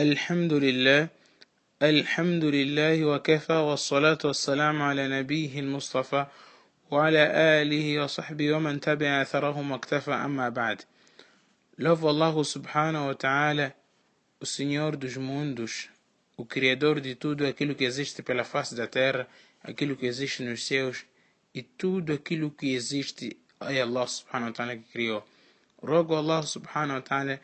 الحمد لله الحمد لله وكفى والصلاة والسلام على نبيه المصطفى وعلى آله وصحبه ومن تبع أثرهم واكتفى أما بعد Louvo Allah subhanahu wa ta'ala, o Senhor dos mundos, o Criador de tudo aquilo que existe pela face da terra, aquilo que existe nos céus e tudo aquilo que existe é Allah subhanahu wa ta'ala que criou. Rogo Allah subhanahu wa ta'ala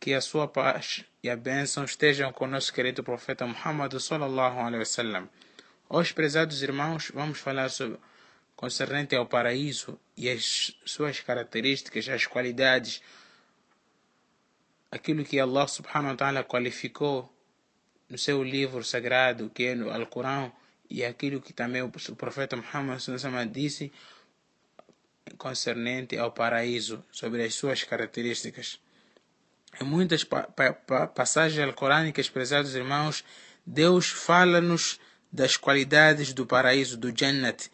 que a sua paz e a bênção estejam com nosso querido profeta Muhammad sallallahu alaihi wasallam. Hoje, prezados irmãos, vamos falar sobre concernente ao paraíso e as suas características, as qualidades, aquilo que Allah subhanahu wa ta'ala qualificou no seu livro sagrado, que é no Alcorão, e aquilo que também o profeta Muhammad disse concernente ao paraíso, sobre as suas características. Em muitas pa pa passagens alcorânicas, prezados irmãos, Deus fala-nos das qualidades do paraíso, do Jannat.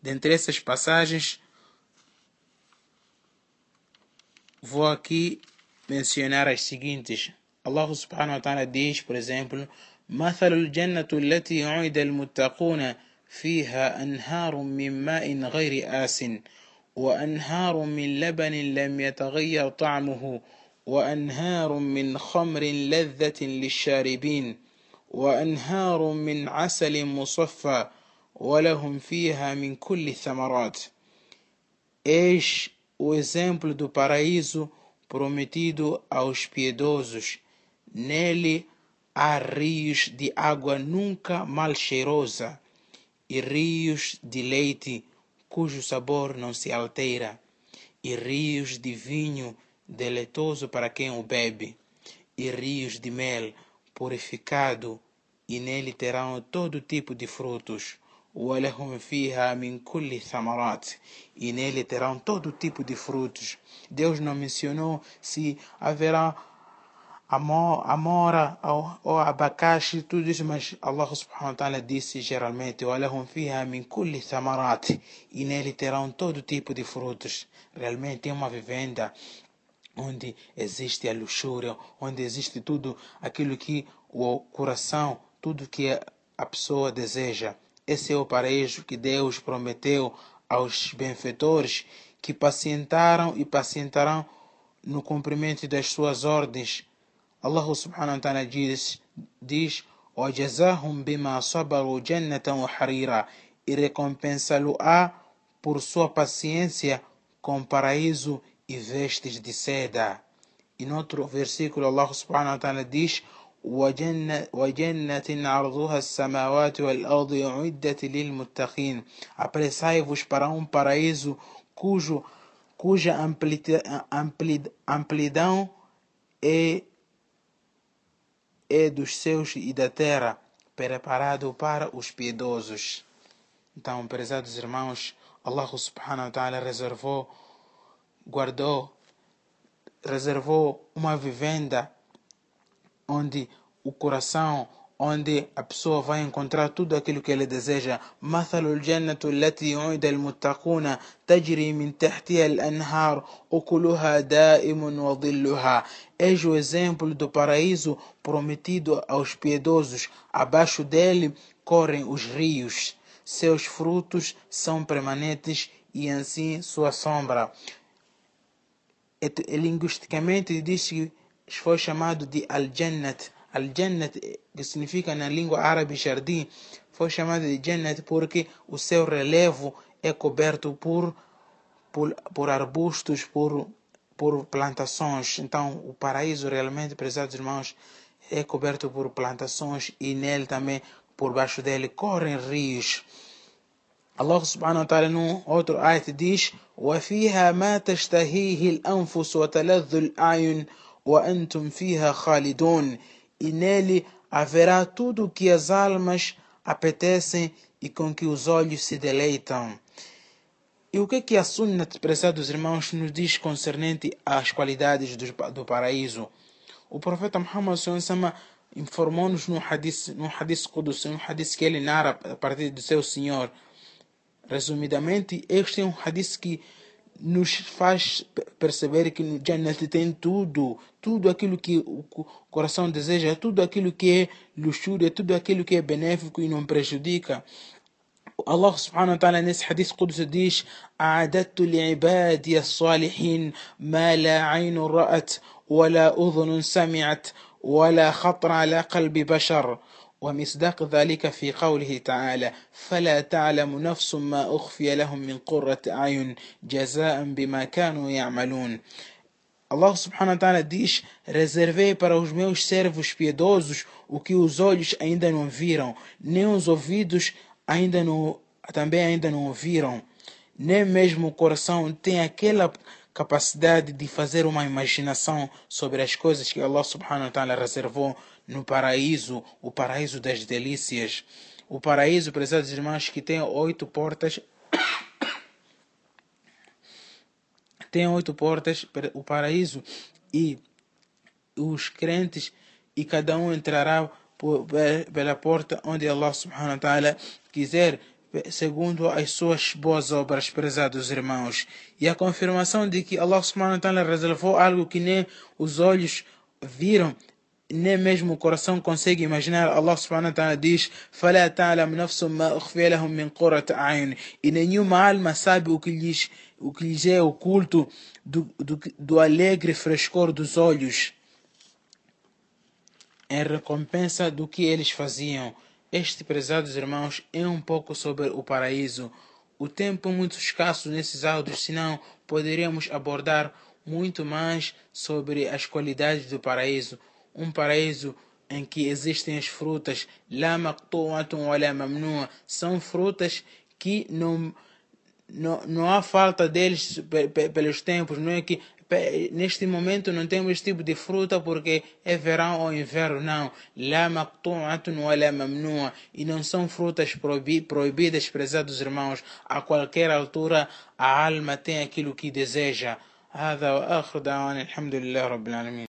Dentre essas passagens, vou aqui mencionar as seguintes. Allah subhanahu wa ta'ala diz, por exemplo, مثل الجنة التي وعد المتقون فيها أنهار من ماء غير آسٍ وأنهار من لبن لم يتغير طعمه وأنهار من خمر لذة للشاربين وأنهار من عسل مصفى ولهم فيها من كل الثمرات Eis o exemplo do paraíso prometido aos piedosos. Nele há rios de água nunca mal cheirosa e rios de leite cujo sabor não se altera, e rios de vinho deleitoso para quem o bebe, e rios de mel purificado, e nele terão todo tipo de frutos. ولهم فيها من كل ثمرات e nele terão todo tipo de frutos. Deus não mencionou se haverá amora ou abacaxi, tudo isso, mas Allah subhanahu wa ta'ala disse geralmente, وَلَهُمْ فِيهَا مِنْ كُلِّ ثَمَرَاتِ E nele terão todo tipo de frutos. Realmente é uma vivenda onde existe a luxúria, onde existe tudo aquilo que o coração, tudo que a pessoa deseja. Esse é o paraíso que Deus prometeu aos benfeitores que pacientaram e pacientarão no cumprimento das suas ordens Allah subhanahu wa ta'ala diz, diz وَجَزَاهُمْ بِمَا صَبَرُوا جَنَّةً وَحَرِيرًا e recompensá-lo-á por sua paciência com paraíso e vestes de seda. E no outro versículo Allah subhanahu wa ta'ala diz وجنة عرضها السماوات والأرض أعدت للمتقين Apressai-vos para um paraíso cujo, cuja amplidão é é dos céus e da terra, preparado para os piedosos. Então, prezados irmãos, Allah subhanahu wa ta'ala reservou, guardou, reservou uma vivenda onde o coração onde a pessoa vai encontrar tudo aquilo que ele deseja. مثل الجنة التي وعد المتقون تجري من تحتها الأنهار أكلها دائم وظلها Eis o exemplo do paraíso prometido aos piedosos. Abaixo dele correm os rios. Seus frutos são permanentes e assim sua sombra. E, linguisticamente diz que foi chamado de Al-Jannat Al-Jannat, que significa na língua árabe jardim, foi chamado de Jannat porque o seu relevo é coberto por, por, por arbustos, por, por plantações. Então, o paraíso realmente, prezados irmãos, é coberto por plantações e nele também, por baixo dele, correm rios. Allah subhanahu wa ta'ala no outro ayat diz وَفِيهَا مَا تَشْتَهِيهِ الْأَنفُسُ وَتَلَذُّ الْأَعْيُنُ وَأَنْتُمْ فِيهَا خَالِدُونَ e nele haverá tudo o que as almas apetecem e com que os olhos se deleitam. E o que, é que a Sunna, prezados irmãos, nos diz concernente às qualidades do, do paraíso? O profeta Muhammad informou-nos no hadith, no hadith Qudus, um hadith que ele narra a partir do seu Senhor. Resumidamente, este é um hadith que nos faz perceber que no Jannat tem tudo, tudo aquilo que o coração deseja, tudo aquilo que é luxúria, tudo aquilo que é benéfico e não prejudica. Allah subhanahu wa ta'ala nesse hadith qudus diz: "A'adattu li'ibadi as-salihin ma la 'aynun ra'at wa la sami't, sami'at wa la khatara 'ala qalbi. ومصداق ذلك في قوله تعالى فلا تعلم نفس ما أخفي لهم من قرة أعين جزاء بما كانوا يعملون Allah subhanahu wa ta'ala diz: Reservei para os meus servos piedosos o que os olhos ainda não viram, nem os ouvidos ainda não, também ainda não ouviram, nem mesmo o coração tem aquela capacidade de fazer uma imaginação sobre as coisas que Allah subhanahu wa ta'ala reservou no paraíso, o paraíso das delícias. O paraíso, prezados irmãos, que tem oito portas. tem oito portas, o paraíso, e os crentes, e cada um entrará pela porta onde Allah subhanahu wa ta'ala quiser, segundo as suas boas obras, prezados irmãos. E a confirmação de que Allah subhanahu wa ta'ala reservou algo que nem os olhos viram, nem mesmo o coração consegue imaginar. Allah subhanahu wa ta'ala diz: "Fala ma min qurrat. E nenhuma alma sabe o que lhes o que lhes é oculto do, do, do alegre frescor dos olhos em recompensa do que eles faziam. Este, prezados irmãos, é um pouco sobre o paraíso. O tempo é muito escasso nesses áudios, senão poderíamos abordar muito mais sobre as qualidades do paraíso. Um paraíso em que existem as frutas, la maqtu'atun wa são frutas que não, não, não há falta deles pelos tempos, não é que neste momento não temos este tipo de fruta porque é verão ou inverno, não. La maqtu'atun wa la mamnu'a, e não são frutas proibidas, prezados irmãos, a qualquer altura a alma tem aquilo que deseja. هذا وآخر دعوانا الحمد لله رب العالمين